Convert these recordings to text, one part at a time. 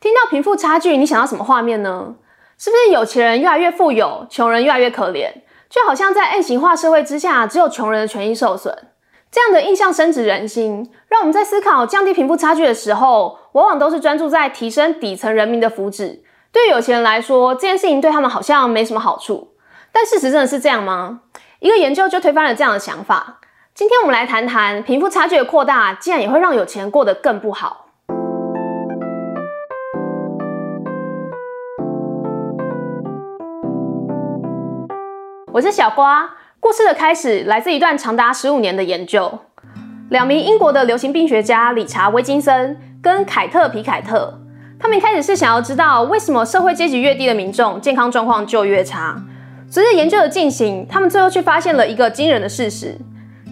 听到贫富差距，你想到什么画面呢？是不是有钱人越来越富有，穷人越来越可怜？就好像在 N 型化社会之下，只有穷人的权益受损，这样的印象深植人心，让我们在思考降低贫富差距的时候，往往都是专注在提升底层人民的福祉。对有钱人来说，这件事情对他们好像没什么好处。但事实真的是这样吗？一个研究就推翻了这样的想法。今天我们来谈谈贫富差距的扩大，竟然也会让有钱人过得更不好。我是小瓜。故事的开始来自一段长达十五年的研究。两名英国的流行病学家理查·威金森跟凯特·皮凯特，他们一开始是想要知道为什么社会阶级越低的民众健康状况就越差。随着研究的进行，他们最后却发现了一个惊人的事实：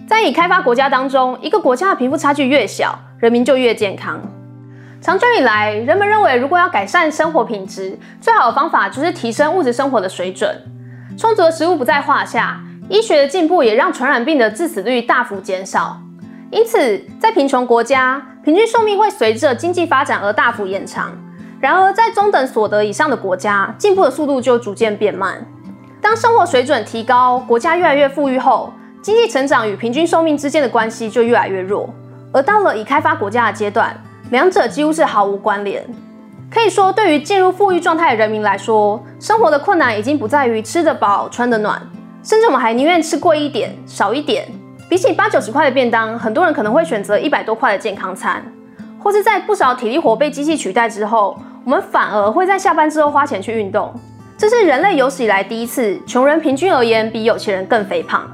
在已开发国家当中，一个国家的贫富差距越小，人民就越健康。长久以来，人们认为如果要改善生活品质，最好的方法就是提升物质生活的水准。充足的食物不在话下，医学的进步也让传染病的致死率大幅减少。因此，在贫穷国家，平均寿命会随着经济发展而大幅延长；然而，在中等所得以上的国家，进步的速度就逐渐变慢。当生活水准提高，国家越来越富裕后，经济成长与平均寿命之间的关系就越来越弱。而到了已开发国家的阶段，两者几乎是毫无关联。可以说，对于进入富裕状态的人民来说，生活的困难已经不在于吃得饱、穿得暖，甚至我们还宁愿吃贵一点、少一点。比起八九十块的便当，很多人可能会选择一百多块的健康餐，或是在不少体力活被机器取代之后，我们反而会在下班之后花钱去运动。这是人类有史以来第一次，穷人平均而言比有钱人更肥胖。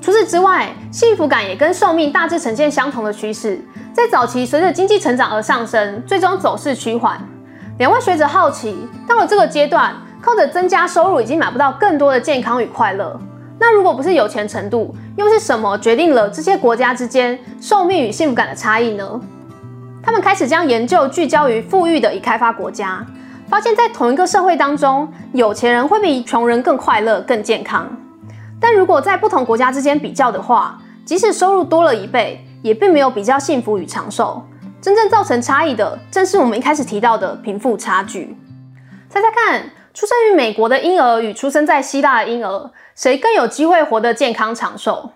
除此之外，幸福感也跟寿命大致呈现相同的趋势。在早期，随着经济成长而上升，最终走势趋缓。两位学者好奇，到了这个阶段，靠着增加收入已经买不到更多的健康与快乐。那如果不是有钱程度，又是什么决定了这些国家之间寿命与幸福感的差异呢？他们开始将研究聚焦于富裕的已开发国家，发现，在同一个社会当中，有钱人会比穷人更快乐、更健康。但如果在不同国家之间比较的话，即使收入多了一倍，也并没有比较幸福与长寿，真正造成差异的，正是我们一开始提到的贫富差距。猜猜看，出生于美国的婴儿与出生在希腊的婴儿，谁更有机会活得健康长寿？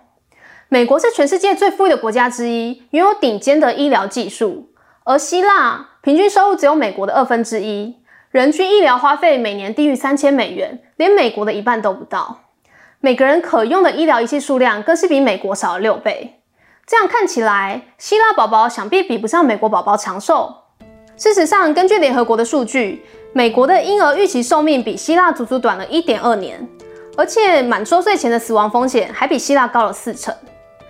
美国是全世界最富裕的国家之一，拥有顶尖的医疗技术，而希腊平均收入只有美国的二分之一，人均医疗花费每年低于三千美元，连美国的一半都不到。每个人可用的医疗仪器数量更是比美国少了六倍。这样看起来，希腊宝宝想必比不上美国宝宝长寿。事实上，根据联合国的数据，美国的婴儿预期寿命比希腊足足短了一点二年，而且满周岁前的死亡风险还比希腊高了四成。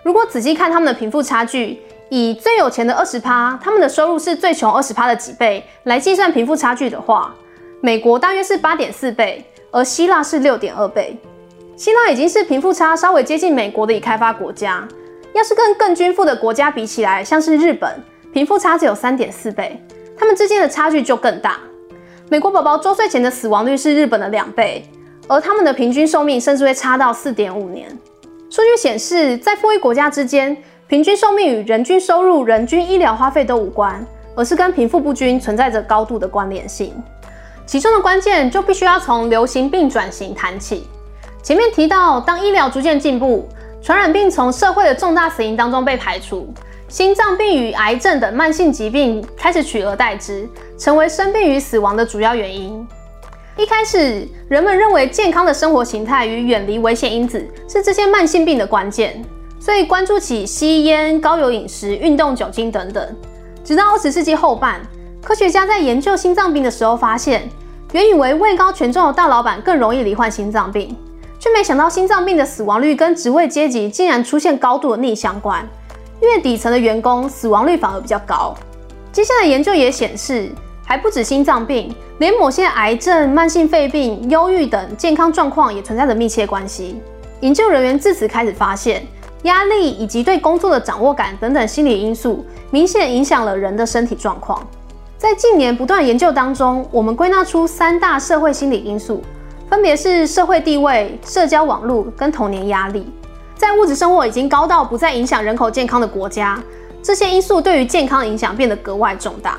如果仔细看他们的贫富差距，以最有钱的二十趴，他们的收入是最穷二十趴的几倍来计算贫富差距的话，美国大约是八点四倍，而希腊是六点二倍。希腊已经是贫富差稍微接近美国的已开发国家。要是跟更均富的国家比起来，像是日本，贫富差只有三点四倍，他们之间的差距就更大。美国宝宝周岁前的死亡率是日本的两倍，而他们的平均寿命甚至会差到四点五年。数据显示，在富裕国家之间，平均寿命与人均收入、人均医疗花费都无关，而是跟贫富不均存在着高度的关联性。其中的关键就必须要从流行病转型谈起。前面提到，当医疗逐渐进步。传染病从社会的重大死因当中被排除，心脏病与癌症等慢性疾病开始取而代之，成为生病与死亡的主要原因。一开始，人们认为健康的生活形态与远离危险因子是这些慢性病的关键，所以关注起吸烟、高油饮食、运动、酒精等等。直到二十世纪后半，科学家在研究心脏病的时候发现，原以为位高权重的大老板更容易罹患心脏病。却没想到，心脏病的死亡率跟职位阶级竟然出现高度的逆相关。越底层的员工死亡率反而比较高。接下来研究也显示，还不止心脏病，连某些癌症、慢性肺病、忧郁等健康状况也存在着密切关系。研究人员自此开始发现，压力以及对工作的掌握感等等心理因素，明显影响了人的身体状况。在近年不断研究当中，我们归纳出三大社会心理因素。分别是社会地位、社交网络跟童年压力。在物质生活已经高到不再影响人口健康的国家，这些因素对于健康影响变得格外重大。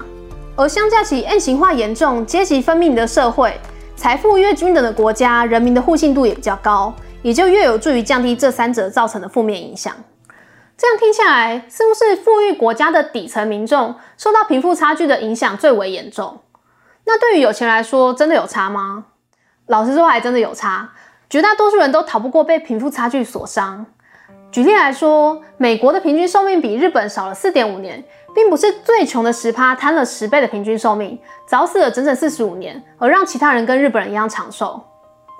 而相较起 N 型化严重、阶级分明的社会，财富越均等的国家，人民的互信度也比较高，也就越有助于降低这三者造成的负面影响。这样听下来，似乎是富裕国家的底层民众受到贫富差距的影响最为严重。那对于有钱来说，真的有差吗？老实说，还真的有差。绝大多数人都逃不过被贫富差距所伤。举例来说，美国的平均寿命比日本少了四点五年，并不是最穷的十趴贪了十倍的平均寿命，早死了整整四十五年，而让其他人跟日本人一样长寿。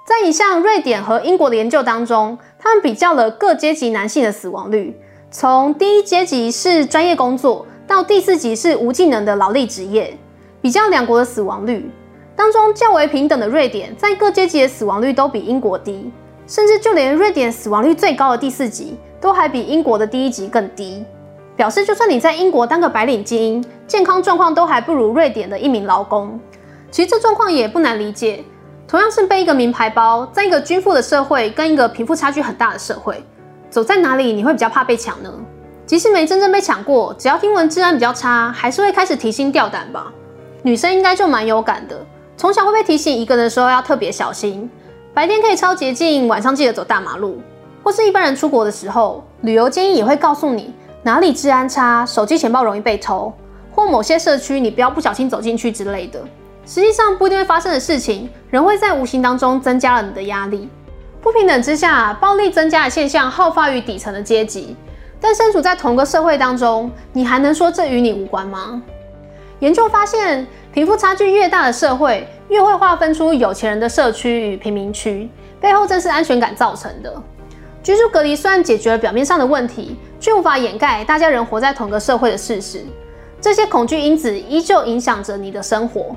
在一项瑞典和英国的研究当中，他们比较了各阶级男性的死亡率。从第一阶级是专业工作，到第四级是无技能的劳力职业，比较两国的死亡率当中较为平等的瑞典，在各阶级的死亡率都比英国低，甚至就连瑞典死亡率最高的第四级，都还比英国的第一级更低。表示就算你在英国当个白领精英，健康状况都还不如瑞典的一名劳工。其实这状况也不难理解，同样是背一个名牌包，在一个均富的社会跟一个贫富差距很大的社会。走在哪里你会比较怕被抢呢？即使没真正被抢过，只要听闻治安比较差，还是会开始提心吊胆吧。女生应该就蛮有感的，从小会被提醒一个人的时候要特别小心，白天可以抄捷径，晚上记得走大马路。或是一般人出国的时候，旅游建议也会告诉你哪里治安差，手机钱包容易被偷，或某些社区你不要不小心走进去之类的。实际上不一定会发生的事情，人会在无形当中增加了你的压力。不平等之下，暴力增加的现象好发于底层的阶级，但身处在同个社会当中，你还能说这与你无关吗？研究发现，贫富差距越大的社会，越会划分出有钱人的社区与贫民区，背后正是安全感造成的。居住隔离虽然解决了表面上的问题，却无法掩盖大家人活在同个社会的事实。这些恐惧因子依旧影响着你的生活。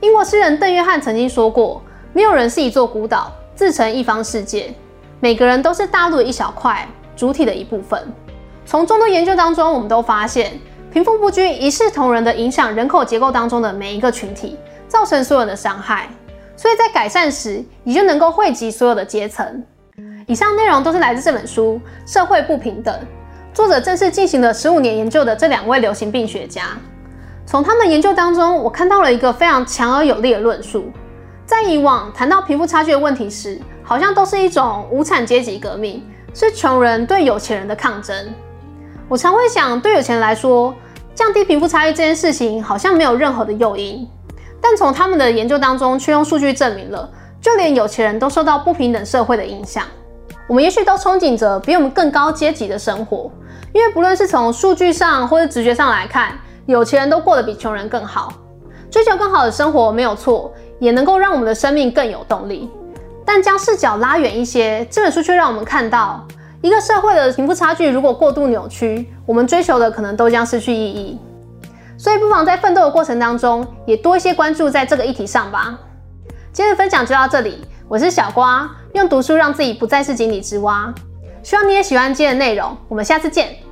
英国诗人邓约翰曾经说过：“没有人是一座孤岛。”自成一方世界，每个人都是大陆的一小块，主体的一部分。从众多研究当中，我们都发现，贫富不均一视同仁的影响人口结构当中的每一个群体，造成所有的伤害。所以在改善时，你就能够惠及所有的阶层。以上内容都是来自这本书《社会不平等》，作者正是进行了十五年研究的这两位流行病学家。从他们研究当中，我看到了一个非常强而有力的论述。在以往谈到贫富差距的问题时，好像都是一种无产阶级革命，是穷人对有钱人的抗争。我常会想，对有钱人来说，降低贫富差距这件事情好像没有任何的诱因。但从他们的研究当中，却用数据证明了，就连有钱人都受到不平等社会的影响。我们也许都憧憬着比我们更高阶级的生活，因为不论是从数据上或者直觉上来看，有钱人都过得比穷人更好。追求更好的生活没有错。也能够让我们的生命更有动力，但将视角拉远一些，这本书却让我们看到，一个社会的贫富差距如果过度扭曲，我们追求的可能都将失去意义。所以，不妨在奋斗的过程当中，也多一些关注在这个议题上吧。今天的分享就到这里，我是小瓜，用读书让自己不再是井底之蛙。希望你也喜欢今天的内容，我们下次见。